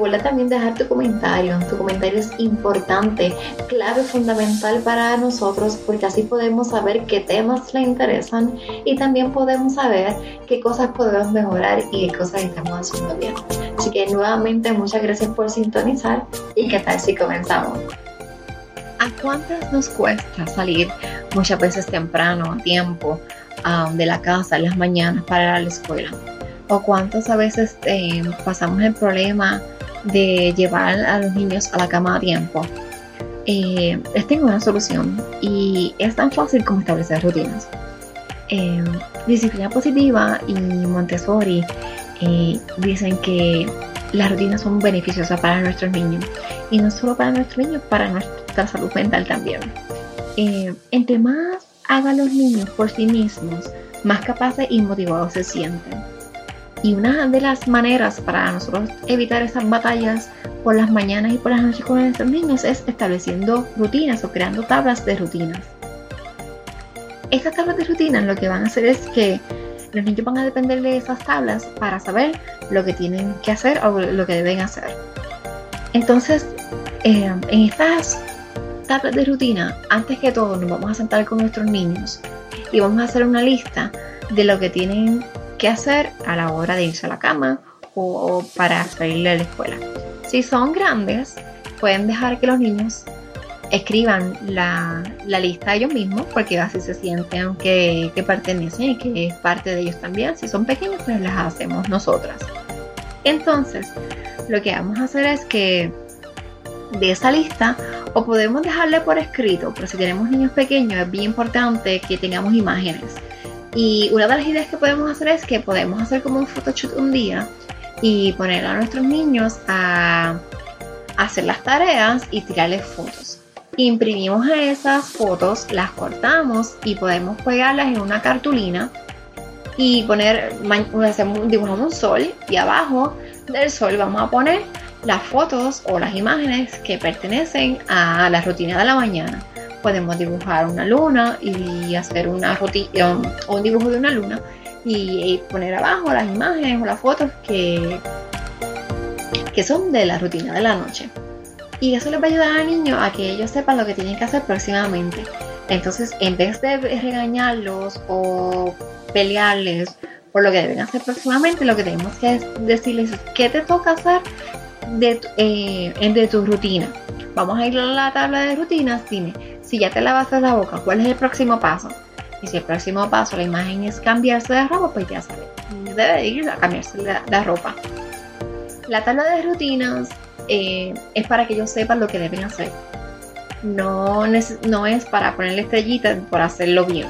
Recuerda también dejar tu comentario. Tu comentario es importante, clave, fundamental para nosotros porque así podemos saber qué temas le interesan y también podemos saber qué cosas podemos mejorar y qué cosas estamos haciendo bien. Así que nuevamente muchas gracias por sintonizar y qué tal si comenzamos. ¿A cuántas nos cuesta salir muchas veces temprano, a tiempo, um, de la casa en las mañanas para ir a la escuela? o cuántos a veces eh, pasamos el problema de llevar a los niños a la cama a tiempo. Eh, les tengo una solución y es tan fácil como establecer rutinas. Eh, disciplina positiva y Montessori dicen que las rutinas son beneficiosas para nuestros niños y no solo para nuestros niños, para nuestra salud mental también. entre más hagan los niños por sí mismos, más capaces y motivados se sienten. Y una de las maneras para nosotros evitar esas batallas por las mañanas y por las noches con nuestros niños es estableciendo rutinas o creando tablas de rutinas. Estas tablas de rutinas lo que van a hacer es que los niños van a depender de esas tablas para saber lo que tienen que hacer o lo que deben hacer. Entonces, eh, en estas tablas de rutina, antes que todo nos vamos a sentar con nuestros niños y vamos a hacer una lista de lo que tienen qué hacer a la hora de irse a la cama o, para salir de la escuela. Si son grandes, pueden dejar que los niños escriban la, lista ellos mismos, porque así se sienten que, que, pertenecen y que es parte de ellos también. Si son pequeños, pues las hacemos nosotras. Entonces, lo que vamos a hacer es que de esa lista, o podemos dejarle por escrito, pero si tenemos niños pequeños, es bien importante que tengamos imágenes y una de las ideas que podemos hacer es que podemos hacer como un photoshoot un día y poner a nuestros niños a hacer las tareas y tirarles fotos. Imprimimos esas fotos, las cortamos y podemos pegarlas en una cartulina y poner, dibujamos un sol y abajo del sol vamos a poner las fotos o las imágenes que pertenecen a la rutina de la mañana podemos dibujar una luna y hacer una rutina o un dibujo de una luna y, poner abajo las imágenes o las fotos que, que son de la rutina de la noche. Y eso les va a ayudar al niño a que ellos sepan lo que tienen que hacer próximamente. Entonces, en vez de regañarlos o pelearles por lo que deben hacer próximamente, lo que tenemos que decirles es qué te toca hacer de, eh, de tu rutina. Vamos a ir a la tabla de rutinas. Dime, si ya te lavaste la boca, ¿cuál es el próximo paso? Y si el próximo paso, la imagen es cambiarse de ropa, pues ya sabes, debe ir a cambiarse la, ropa. La tabla de rutinas eh, es para que ellos sepan lo que deben hacer. No, no es para ponerle estrellitas por hacerlo bien.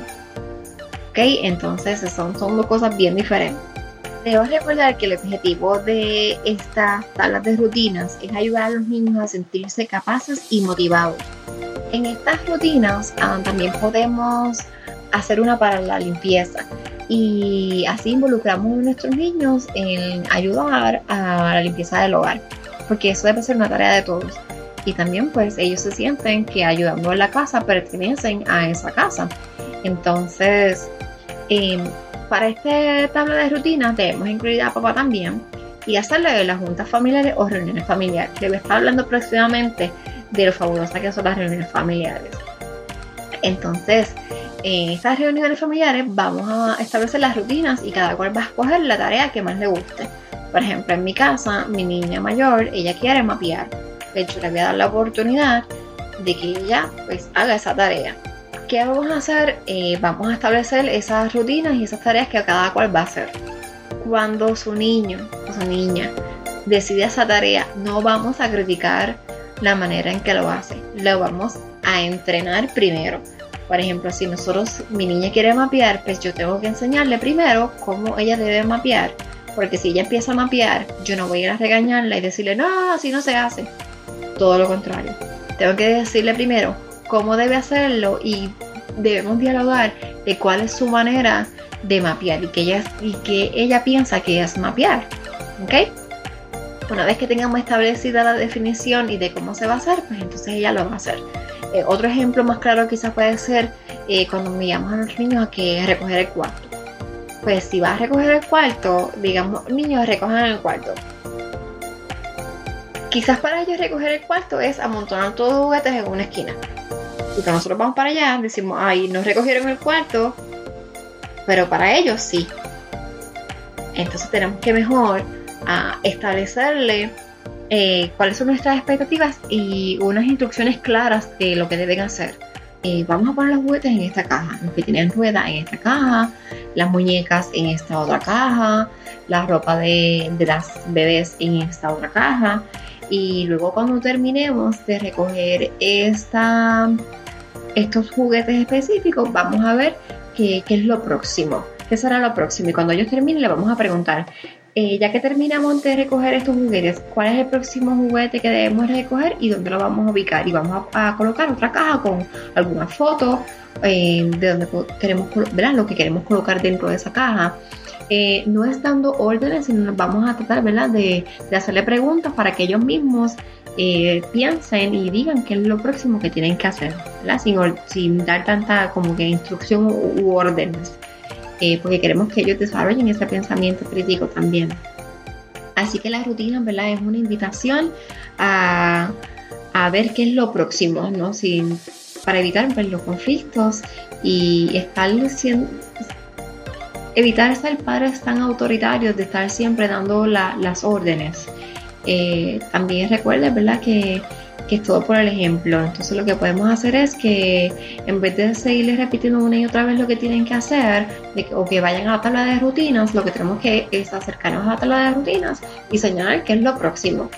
¿Ok? Entonces son, son dos cosas bien diferentes. Debo recordar que el objetivo de estas tablas de rutinas es ayudar a los niños a sentirse capaces y motivados en estas rutinas ah, también podemos hacer una para la limpieza y así involucramos a nuestros niños en ayudar a la limpieza del hogar, porque eso debe ser una tarea de todos. Y también pues ellos se sienten que ayudando en la casa pertenecen a esa casa. Entonces, em, para esta tabla de rutinas debemos incluir a papá también y hacerlo en las juntas familiares o reuniones familiares. Le voy a estar hablando próximamente de lo fabulosa que son las reuniones familiares. Entonces, en estas reuniones familiares vamos a establecer las rutinas y cada cual va a escoger la tarea que más le guste. Por ejemplo, en mi casa, mi niña mayor, ella quiere mapear. De hecho, le voy a dar la oportunidad de que ella pues haga esa tarea. ¿Qué vamos a hacer? Eh, vamos a establecer esas rutinas y esas tareas que cada cual va a hacer. Cuando su niño o su niña decide esa tarea, no vamos a criticar la manera en que lo hace. Lo vamos a entrenar primero. Por ejemplo, si nosotros, mi niña quiere mapear, pues yo tengo que enseñarle primero cómo ella debe mapear. Porque si ella empieza a mapear, yo no voy a ir a regañarla y decirle, no, así no se hace. Todo lo contrario. Tengo que decirle primero cómo debe hacerlo y debemos dialogar de cuál es su manera de mapear y que ella, y que ella piensa que es mapear. ¿Ok? Una vez que tengamos establecida la definición y de cómo se va a hacer, pues entonces ella lo va a hacer. Eh, otro ejemplo más claro quizás puede ser eh, cuando enviamos a los niños a que recoger el cuarto. Pues si vas a recoger el cuarto, digamos, niños recojan el cuarto. Quizás para ellos recoger el cuarto es amontonar todos los juguetes en una esquina. Y cuando nosotros vamos para allá, decimos, ay, no recogieron el cuarto, pero para ellos sí. Entonces tenemos que mejor a establecerle eh, cuáles son nuestras expectativas y unas instrucciones claras de lo que deben hacer. Eh, vamos a poner los juguetes en esta caja, los que tienen rueda en esta caja, las muñecas en esta otra caja, la ropa de, de las bebés en esta otra caja. Y luego cuando terminemos de recoger esta, estos juguetes específicos, vamos a ver qué, es lo próximo. ¿Qué será lo próximo? Y cuando ellos terminen, le vamos a preguntar, eh, ya que terminamos de recoger estos juguetes, ¿cuál es el próximo juguete que debemos recoger y dónde lo vamos a ubicar? Y vamos a, colocar otra caja con alguna foto eh, de donde queremos, ¿verdad? Lo que queremos colocar dentro de esa caja. Eh, no es dando órdenes, sino vamos a tratar, ¿verdad? De, de hacerle preguntas para que ellos mismos piensen y digan qué es lo próximo que tienen que hacer, ¿verdad? Sin, sin dar tanta como que instrucción u órdenes. Eh, porque queremos que ellos desarrollen ese pensamiento crítico también. Así que la rutina, ¿verdad? Es una invitación a, ver qué es lo próximo, ¿no? Sin, para evitar pues, los conflictos y estar siendo, evitar ser padres tan autoritarios de estar siempre dando las órdenes. Eh, también recuerden, ¿verdad? Que es todo por el ejemplo. Entonces lo que podemos hacer es que en vez de seguirles repitiendo una y otra vez lo que tienen que hacer, o que vayan a la tabla de rutinas, lo que tenemos que es acercarnos a la tabla de rutinas y señalar qué es lo próximo.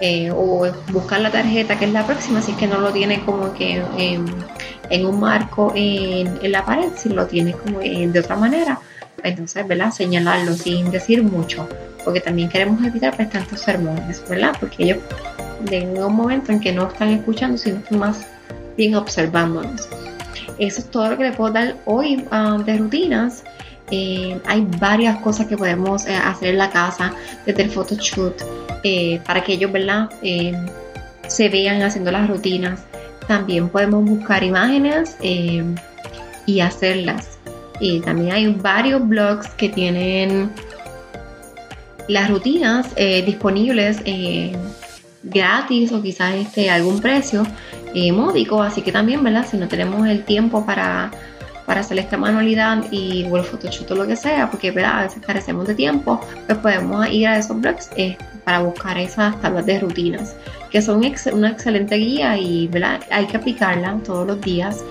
Eh, o buscar la tarjeta que es la próxima, si es que no lo tiene como que en, un marco en, la pared, si lo tiene como de otra manera, entonces, ¿verdad? Señalarlo sin decir mucho, porque también queremos evitar pues, tantos sermones, ¿verdad? Porque ellos de un momento en que no están escuchando, sino que más bien observándonos. Eso es todo lo que le puedo dar hoy ah, de rutinas. Eh, hay varias cosas que podemos eh, hacer en la casa desde el photoshoot eh, para que ellos ¿verdad? se vean haciendo las rutinas. También podemos buscar imágenes y hacerlas. Y también hay varios blogs que tienen las rutinas disponibles gratis o quizás este, algún precio eh, módico, así que también, ¿verdad? Si no tenemos el tiempo para, para hacer esta manualidad y o el Photoshop o lo que sea, porque ¿verdad? a veces carecemos de tiempo, pues podemos ir a esos blogs eh, para buscar esas tablas de rutinas, que son una excelente guía y ¿verdad? hay que aplicarla todos los días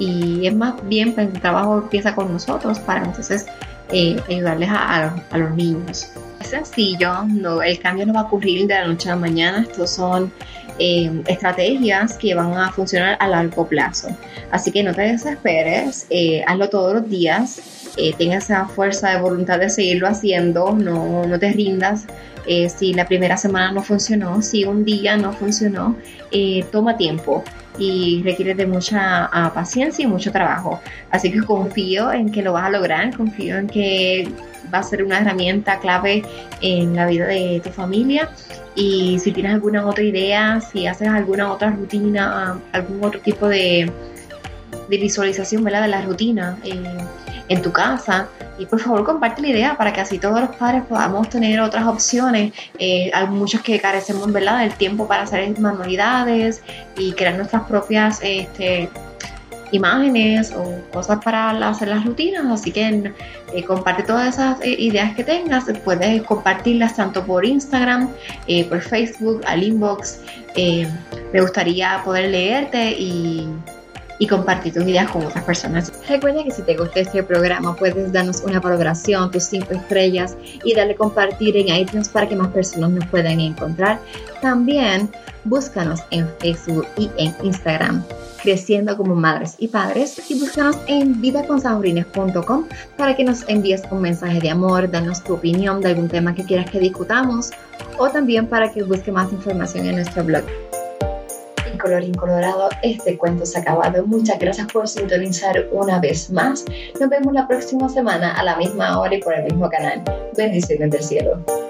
y es más bien, pues el trabajo empieza con nosotros para entonces eh, ayudarles a, a los niños es sencillo, no, el cambio no va a ocurrir de la noche a la mañana, estos son eh, estrategias que van a funcionar a largo plazo. Así que no te desesperes, eh, hazlo todos los días, eh, esa fuerza de voluntad de seguirlo haciendo, no, no te rindas. si la primera semana no funcionó, si un día no funcionó, toma tiempo y requiere de mucha ah, paciencia y mucho trabajo. Así que confío en que lo vas a lograr, confío en que va a ser una herramienta clave en la vida de tu familia. Y si tienes alguna otra idea, si haces alguna otra rutina, algún otro tipo de, visualización ¿verdad? de la rutina, eh, en tu casa. Y por favor comparte la idea para que así todos los padres podamos tener otras opciones. Eh, hay muchos que carecemos ¿verdad? del tiempo para hacer manualidades y crear nuestras propias este, imágenes o cosas para hacer las rutinas, así que eh, comparte todas esas eh, ideas que tengas, puedes compartirlas tanto por Instagram, eh, por Facebook, al inbox. me gustaría poder leerte y, y, compartir tus ideas con otras personas. Recuerda que si te gusta este programa puedes darnos una valoración, tus cinco estrellas y darle compartir en iTunes para que más personas nos puedan encontrar. También búscanos en Facebook y en Instagram creciendo como madres y padres y búscanos en vidaconsanjurines.com para que nos envíes un mensaje de amor, danos tu opinión de algún tema que quieras que discutamos o también para que busque más información en nuestro blog. Colorín colorado, este cuento se ha acabado. Muchas gracias por sintonizar una vez más. Nos vemos la próxima semana a la misma hora y por el mismo canal. Bendiciones del cielo.